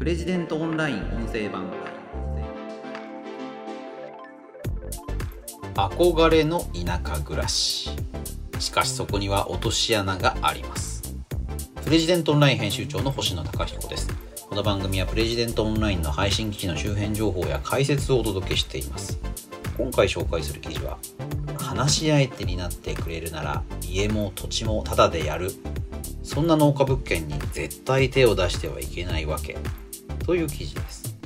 プレジデントオンライン音声版憧れの田舎暮らし。しかしそこには落とし穴があります。プレジデントオンライン編集長の星野貴彦です。この番組はプレジデントオンラインの配信記事の周辺情報や解説をお届けしています。今回紹介する記事は話し相手になってくれるなら家も土地もタダでやる。そんな農家物件に絶対手を出してはいけないわけ。という記事です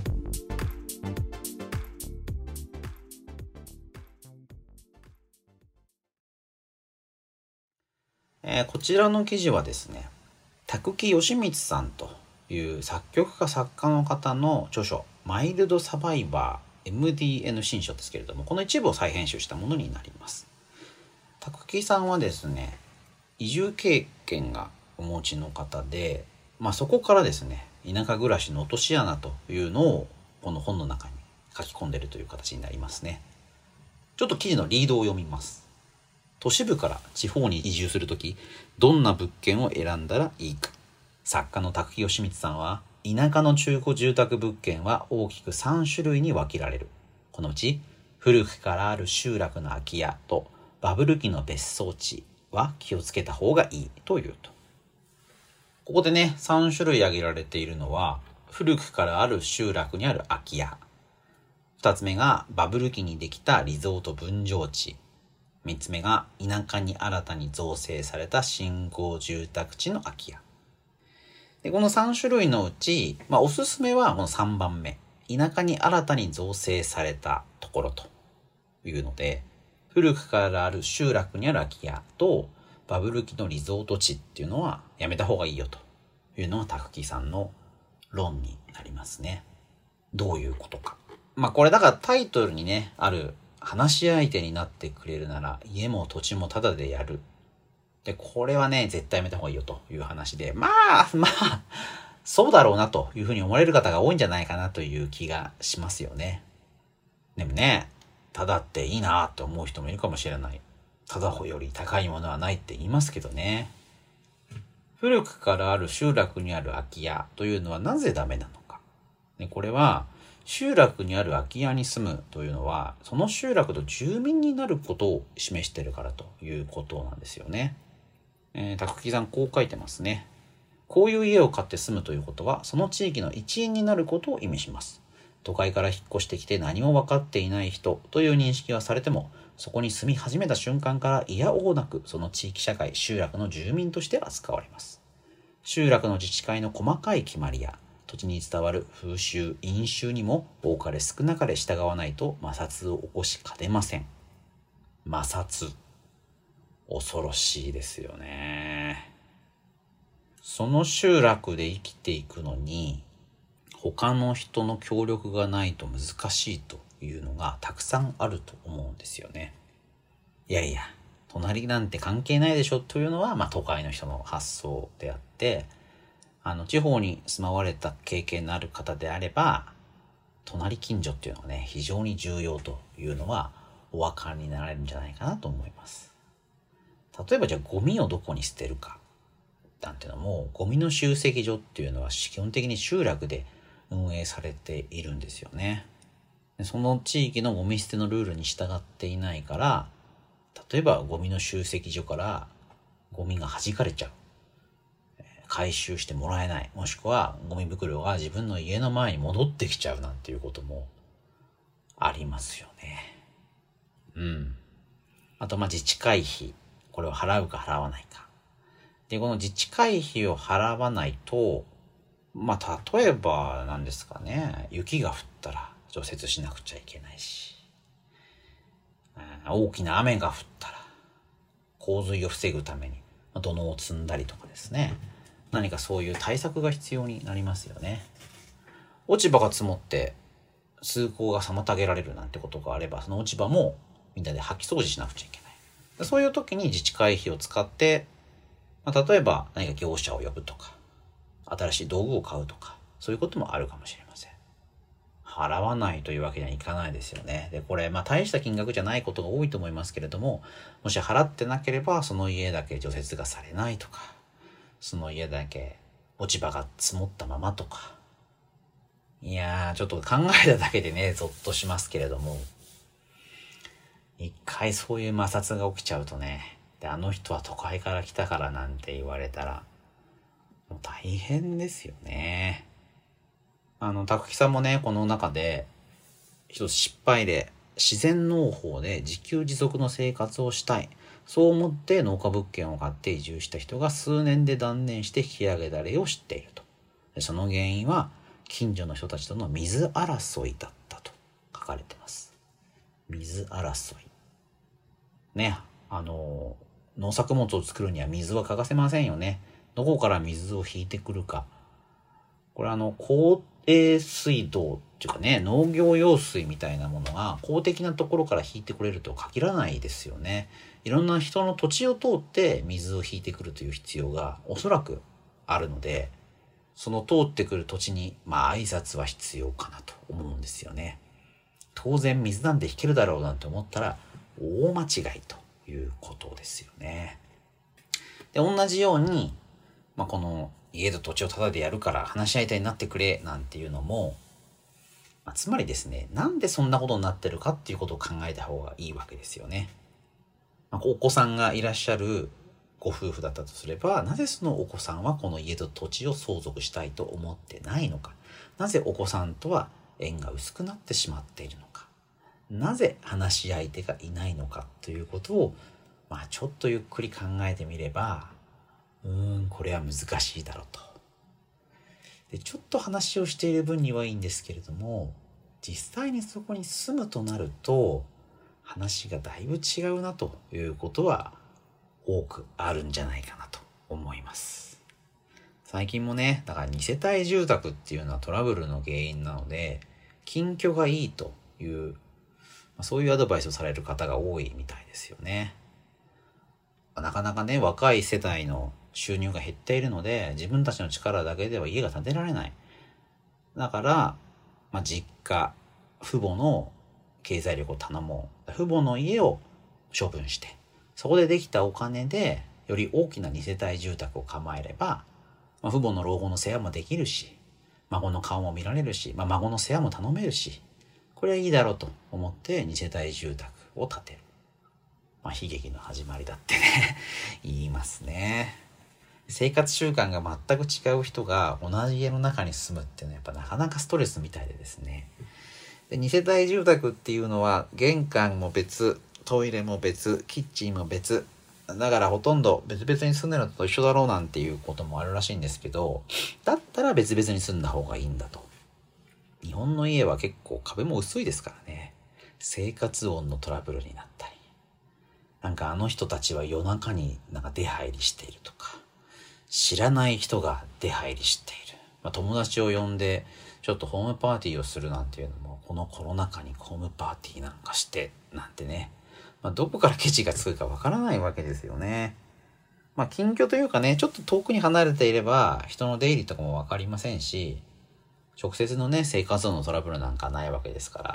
えー、こちらの記事はですね、拓木義光さんという作曲家作家の方の著書、マイルドサバイバー MDN 新書ですけれども、この一部を再編集したものになります。拓木さんはですね、移住経験がお持ちの方で、まあ、そこからですね、田舎暮らしの落とし穴というのをこの本の中に書き込んでるという形になりますね。ちょっと記事のリードを読みます。都市部から地方に移住するとき、どんな物件を選んだらいいか。作家の拓木義光さんは、田舎の中古住宅物件は大きく3種類に分けられる。このうち、古くからある集落の空き家とバブル期の別荘地は気をつけた方がいいというと。ここでね、3種類挙げられているのは、古くからある集落にある空き家。二つ目がバブル期にできたリゾート分譲地。3つ目が田舎に新たに造成された新興住宅地の空き家。でこの3種類のうち、まあ、おすすめはこの3番目。田舎に新たに造成されたところというので、古くからある集落にある空き家とバブル期のリゾート地っていうのはやめた方がいいよというのがタクキさんの論になりますね。どういうことか。まあこれだからタイトルにね、ある話し相手になってくれるなら家も土地もタダでやる。で、これはね、絶対やめた方がいいよという話で、まあ、まあ、そうだろうなというふうに思われる方が多いんじゃないかなという気がしますよね。でもね、ただっていいなって思う人もいるかもしれない。ただより高いものはないって言いますけどね。古くからある集落にある空き家というのはなぜダメなのか。ね、これは集落にある空き家に住むというのは、その集落の住民になることを示してるからということなんですよね。えー、高木さんこう書いてますね。こういう家を買って住むということは、その地域の一員になることを意味します。都会から引っ越してきて何も分かっていない人という認識はされても、そこに住み始めた瞬間から嫌おうなく、その地域社会、集落の住民として扱われます。集落の自治会の細かい決まりや、土地に伝わる風習、飲酒にも多かれ少なかれ従わないと摩擦を起こしかねません。摩擦。恐ろしいですよね。その集落で生きていくのに、他の人の協力がないと難しいというのがたくさんあると思うんですよね。いやいや、隣なんて関係ないでしょというのは、まあ都会の人の発想であって、あの、地方に住まわれた経験のある方であれば、隣近所っていうのはね、非常に重要というのはお分かりになられるんじゃないかなと思います。例えばじゃあゴミをどこに捨てるかなんていうのも、ゴミの集積所っていうのは基本的に集落で運営されているんですよね。その地域のゴミ捨てのルールに従っていないから、例えばゴミの集積所からゴミが弾かれちゃう。回収してもらえない。もしくは、ゴミ袋が自分の家の前に戻ってきちゃうなんていうこともありますよね。うん。あと、ま、自治会費。これを払うか払わないか。で、この自治会費を払わないと、まあ、例えばなんですかね、雪が降ったら除雪しなくちゃいけないし、大きな雨が降ったら洪水を防ぐために土のを積んだりとかですね。何かそういう対策が必要になりますよね。落ち葉が積もって通行が妨げられるなんてことがあれば、その落ち葉もみんなで掃き掃除しなくちゃいけない。そういう時に自治会費を使って、まあ、例えば何か業者を呼ぶとか、新しい道具を買うとか、そういうこともあるかもしれません。払わないというわけにはいかないですよね。で、これ、まあ大した金額じゃないことが多いと思いますけれども、もし払ってなければ、その家だけ除雪がされないとか、その家だけ落ち葉が積もったままとか、いやー、ちょっと考えただけでね、ゾッとしますけれども、一回そういう摩擦が起きちゃうとね、で、あの人は都会から来たからなんて言われたら、もう大変ですよね。あの、たくきさんもね、この中で、一つ失敗で、自然農法で自給自足の生活をしたい。そう思って農家物件を買って移住した人が数年で断念して引き上げた例を知っていると。その原因は近所の人たちとの水争いだったと書かれてます。水争い。ね、あの、農作物を作るには水は欠かせませんよね。どこから水を引いてくるか。これあの、公営水道っていうかね、農業用水みたいなものが公的なところから引いてくれるとは限らないですよね。いろんな人の土地を通って水を引いてくるという必要がおそらくあるので、その通ってくる土地に、まあ挨拶は必要かなと思うんですよね。当然水なんで引けるだろうなんて思ったら大間違いということですよね。で、同じように、まあ、この家と土地をタダでやるから話し合いたいになってくれなんていうのも、まあ、つまりですね、なんでそんなことになってるかっていうことを考えた方がいいわけですよね。まあ、お子さんがいらっしゃるご夫婦だったとすれば、なぜそのお子さんはこの家と土地を相続したいと思ってないのか。なぜお子さんとは縁が薄くなってしまっているのか。なぜ話し相手がいないのかということを、まあ、ちょっとゆっくり考えてみれば、うーん、これは難しいだろうと。で、ちょっと話をしている分にはいいんですけれども、実際にそこに住むとなると、話がだいぶ違うなということは多くあるんじゃないかなと思います。最近もね、だから2世帯住宅っていうのはトラブルの原因なので、近居がいいという、そういうアドバイスをされる方が多いみたいですよね。なかなかね、若い世帯の収入が減っているので、自分たちの力だけでは家が建てられない。だから、まあ、実家、父母の経済力を頼もう。父母の家を処分して、そこでできたお金で、より大きな二世帯住宅を構えれば、まあ、父母の老後の世話もできるし、孫の顔も見られるし、まあ、孫の世話も頼めるし、これはいいだろうと思って二世帯住宅を建てる。まあ、悲劇の始まりだってね 言いますね。生活習慣が全く違う人が同じ家の中に住むっていうのはやっぱなかなかストレスみたいでですね。で2世帯住宅っていうのは玄関も別、トイレも別、キッチンも別。だからほとんど別々に住んでるのと一緒だろうなんていうこともあるらしいんですけど、だったら別々に住んだ方がいいんだと。日本の家は結構壁も薄いですからね。生活音のトラブルになったり。なんかあの人たちは夜中になんか出入りしているとか。知らない人が出入りしている。まあ、友達を呼んで、ちょっとホームパーティーをするなんていうのも、このコロナ禍にホームパーティーなんかして、なんてね。まあ、どこからケチがつくかわからないわけですよね。まあ、近居というかね、ちょっと遠くに離れていれば、人の出入りとかもわかりませんし、直接のね、生活のトラブルなんかないわけですから。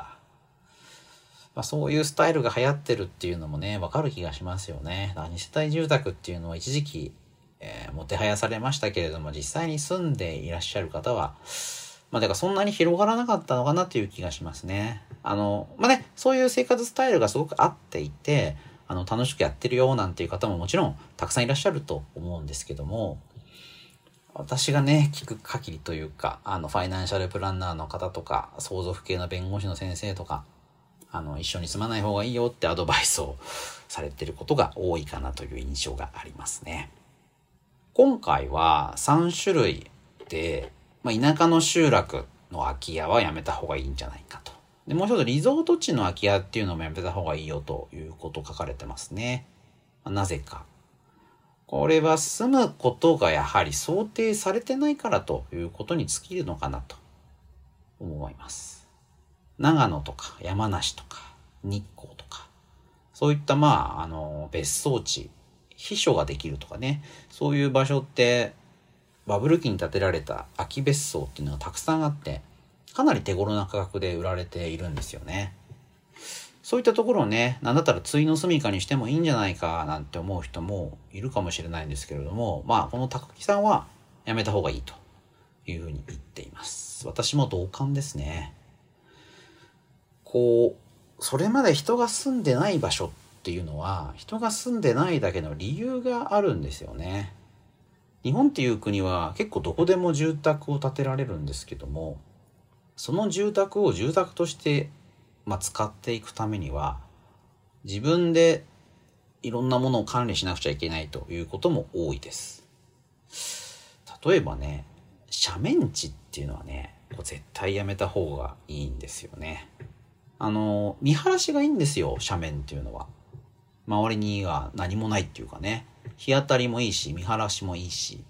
まあ、そういうスタイルが流行ってるっていうのもね、わかる気がしますよね。二世帯住宅っていうのは一時期えー、もてはやされましたけれども、実際に住んでいらっしゃる方は、まあ、だからそんなに広がらなかったのかなという気がしますね。あの、まあね、そういう生活スタイルがすごく合っていて、あの、楽しくやってるよなんていう方ももちろんたくさんいらっしゃると思うんですけども、私がね、聞く限りというか、あの、ファイナンシャルプランナーの方とか、相続系の弁護士の先生とか、あの、一緒に住まない方がいいよってアドバイスをされてることが多いかなという印象がありますね。今回は3種類で、まあ、田舎の集落の空き家はやめた方がいいんじゃないかと。で、もう一つリゾート地の空き家っていうのもやめた方がいいよということ書かれてますね。まあ、なぜか。これは住むことがやはり想定されてないからということに尽きるのかなと思います。長野とか山梨とか日光とか、そういったまあ、あの、別荘地秘書ができるとかね、そういう場所って、バブル期に建てられた空き別荘っていうのがたくさんあって、かなり手頃な価格で売られているんですよね。そういったところをね、なんだったら対の住処にしてもいいんじゃないかなんて思う人もいるかもしれないんですけれども、まあ、この高木さんはやめた方がいいというふうに言っています。私も同感ですね。こうそれまで人が住んでない場所っっていうのは人が住んでないだけの理由があるんですよね日本っていう国は結構どこでも住宅を建てられるんですけどもその住宅を住宅として、まあ、使っていくためには自分でいろんなものを管理しなくちゃいけないということも多いです。例えばね、斜面地っていうのはね、絶対やめた方がいいんですよね。あの、見晴らしがいいんですよ、斜面っていうのは。周りには何もないっていうかね、日当たりもいいし、見晴らしもいいし。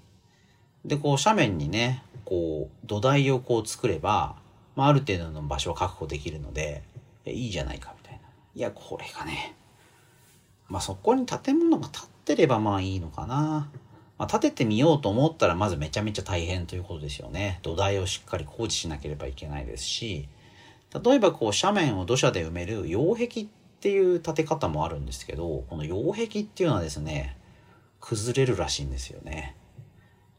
で、こう斜面にね、こう土台をこう作れば、まあ、ある程度の場所を確保できるので、いいじゃないかみたいな。いや、これがね、まあそこに建物が建ってればまあいいのかな。まあ、建ててみようと思ったらまずめちゃめちゃ大変ということですよね。土台をしっかり工事しなければいけないですし、例えばこう斜面を土砂で埋める擁壁っていう建て方もあるんですけど、この擁壁っていうのはですね、崩れるらしいんですよね。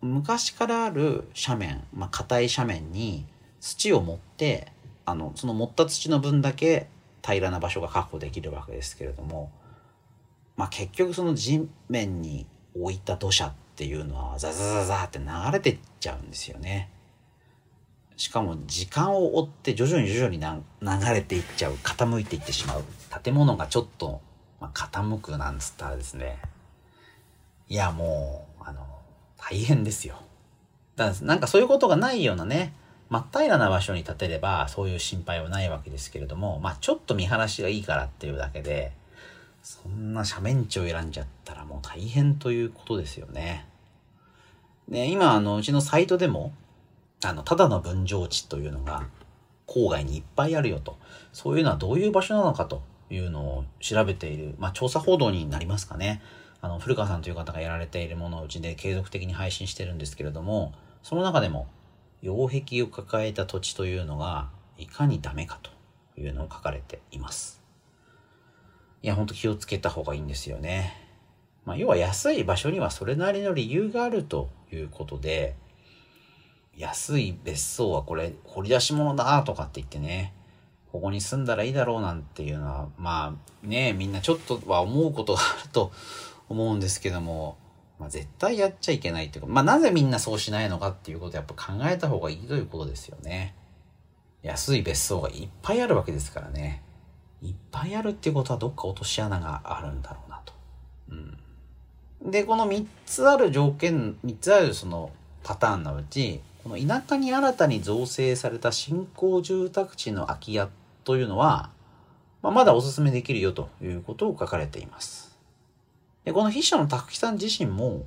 昔からある斜面、まあ硬い斜面に土を持って、あの、その持った土の分だけ平らな場所が確保できるわけですけれども、まあ、結局その地面に置いた土砂っていうのはザザザザって流れてっちゃうんですよね。しかも時間を追って徐々に徐々に流れていっちゃう傾いていってしまう建物がちょっと、まあ、傾くなんつったらですねいやもうあの大変ですよ。だからなんかそういうことがないようなね真っ平らな場所に建てればそういう心配はないわけですけれどもまあちょっと見晴らしがいいからっていうだけでそんな斜面地を選んじゃったらもう大変ということですよね。ね、今、あの、うちのサイトでも、あの、ただの分譲地というのが、郊外にいっぱいあるよと。そういうのはどういう場所なのかというのを調べている、まあ、調査報道になりますかね。あの、古川さんという方がやられているものをうちで継続的に配信してるんですけれども、その中でも、擁壁を抱えた土地というのが、いかにダメかというのを書かれています。いや、ほんと気をつけた方がいいんですよね。まあ、要は安い場所にはそれなりの理由があるということで、安い別荘はこれ掘り出し物だとかって言ってね、ここに住んだらいいだろうなんていうのは、まあね、みんなちょっとは思うことがあると思うんですけども、まあ、絶対やっちゃいけないっていうか、まあなぜみんなそうしないのかっていうことをやっぱ考えた方がいいということですよね。安い別荘がいっぱいあるわけですからね。いっぱいあるっていうことはどっか落とし穴があるんだろうなと。うん、で、この3つある条件、3つあるそのパターンのうち、この田舎に新たに造成された新興住宅地の空き家というのは、まあ、まだお勧めできるよということを書かれています。で、この筆者の拓木さん自身も、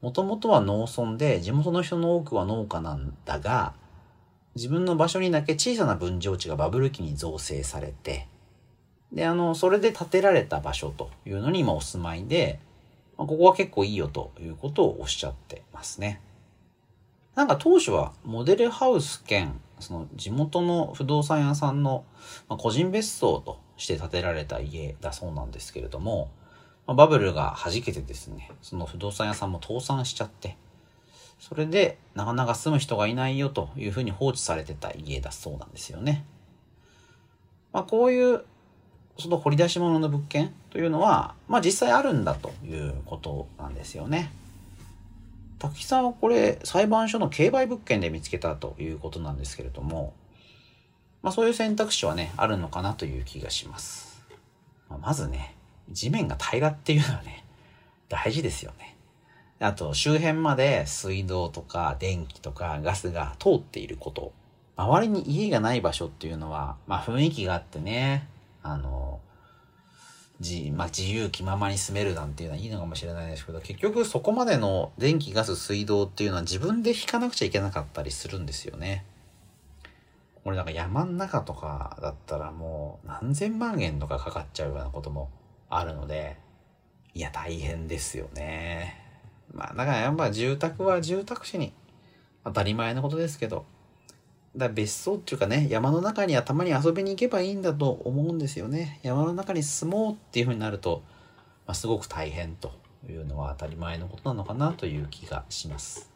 もともとは農村で地元の人の多くは農家なんだが、自分の場所にだけ小さな分譲地がバブル期に造成されて、で、あの、それで建てられた場所というのに今お住まいで、まあ、ここは結構いいよということをおっしゃってますね。なんか当初はモデルハウス兼、その地元の不動産屋さんの、個人別荘として建てられた家だそうなんですけれども、バブルが弾けてですね、その不動産屋さんも倒産しちゃって、それでなかなか住む人がいないよというふうに放置されてた家だそうなんですよね。まあこういうその掘り出し物の物件というのは、まあ実際あるんだということなんですよね。滝さんはこれ裁判所の競売物件で見つけたということなんですけれども、まあそういう選択肢はね、あるのかなという気がします。ま、ずね、地面が平らっていうのはね、大事ですよね。あと周辺まで水道とか電気とかガスが通っていること。周りに家がない場所っていうのは、まあ雰囲気があってね、あの、じ、まあ、自由気ままに住めるなんていうのはいいのかもしれないですけど、結局そこまでの電気、ガス、水道っていうのは自分で引かなくちゃいけなかったりするんですよね。これなんか山ん中とかだったらもう何千万円とかかかっちゃうようなこともあるので、いや大変ですよね。まあだからやっぱ住宅は住宅地に当たり前のことですけど、だ別荘っていうかね、山の中にはたまに遊びに行けばいいんだと思うんですよね。山の中に住もうっていう風になると、まあ、すごく大変というのは当たり前のことなのかなという気がします。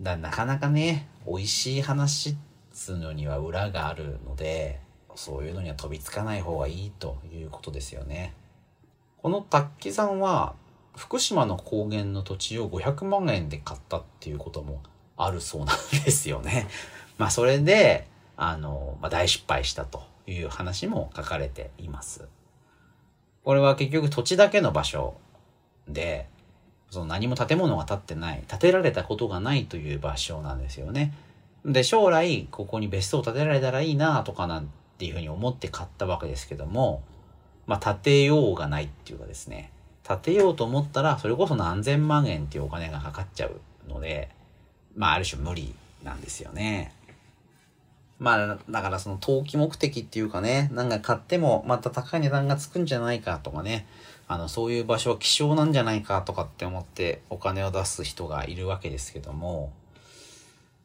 だなかなかね、美味しい話っつうのには裏があるので、そういうのには飛びつかない方がいいということですよね。この滝さんは、福島の高原の土地を500万円で買ったっていうこともあるそうなんですよね。まあそれで、あの、まあ、大失敗したという話も書かれています。これは結局土地だけの場所で、その何も建物が建ってない、建てられたことがないという場所なんですよね。で、将来ここに別荘を建てられたらいいなとかなんていうふうに思って買ったわけですけども、まあ建てようがないっていうかですね、建てようと思ったらそれこそ何千万円っていうお金がかかっちゃうので、まあある種無理なんですよね。まあ、だからその投機目的っていうかね、なんか買ってもまた高い値段がつくんじゃないかとかね、あの、そういう場所は希少なんじゃないかとかって思ってお金を出す人がいるわけですけども、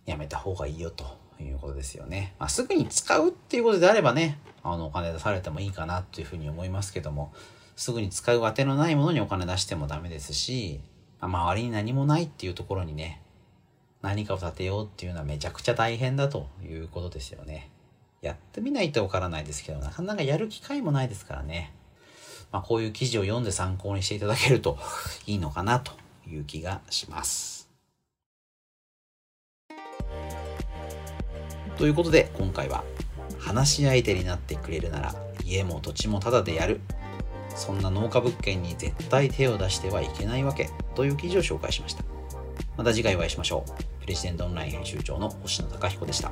やめた方がいいよということですよね。まあ、すぐに使うっていうことであればね、あの、お金出されてもいいかなというふうに思いますけども、すぐに使う当てのないものにお金出してもダメですし、まあ、周りに何もないっていうところにね、何かを立てようっていうのはめちゃくちゃ大変だということですよね。やってみないとわからないですけど、なかなかやる機会もないですからね。まあ、こういう記事を読んで参考にしていただけるといいのかなという気がします。ということで今回は話し相手になってくれるなら家も土地もタダでやるそんな農家物件に絶対手を出してはいけないわけという記事を紹介しましたまた次回お会いしましょうレジデントオンライン編集長の星野貴彦でした。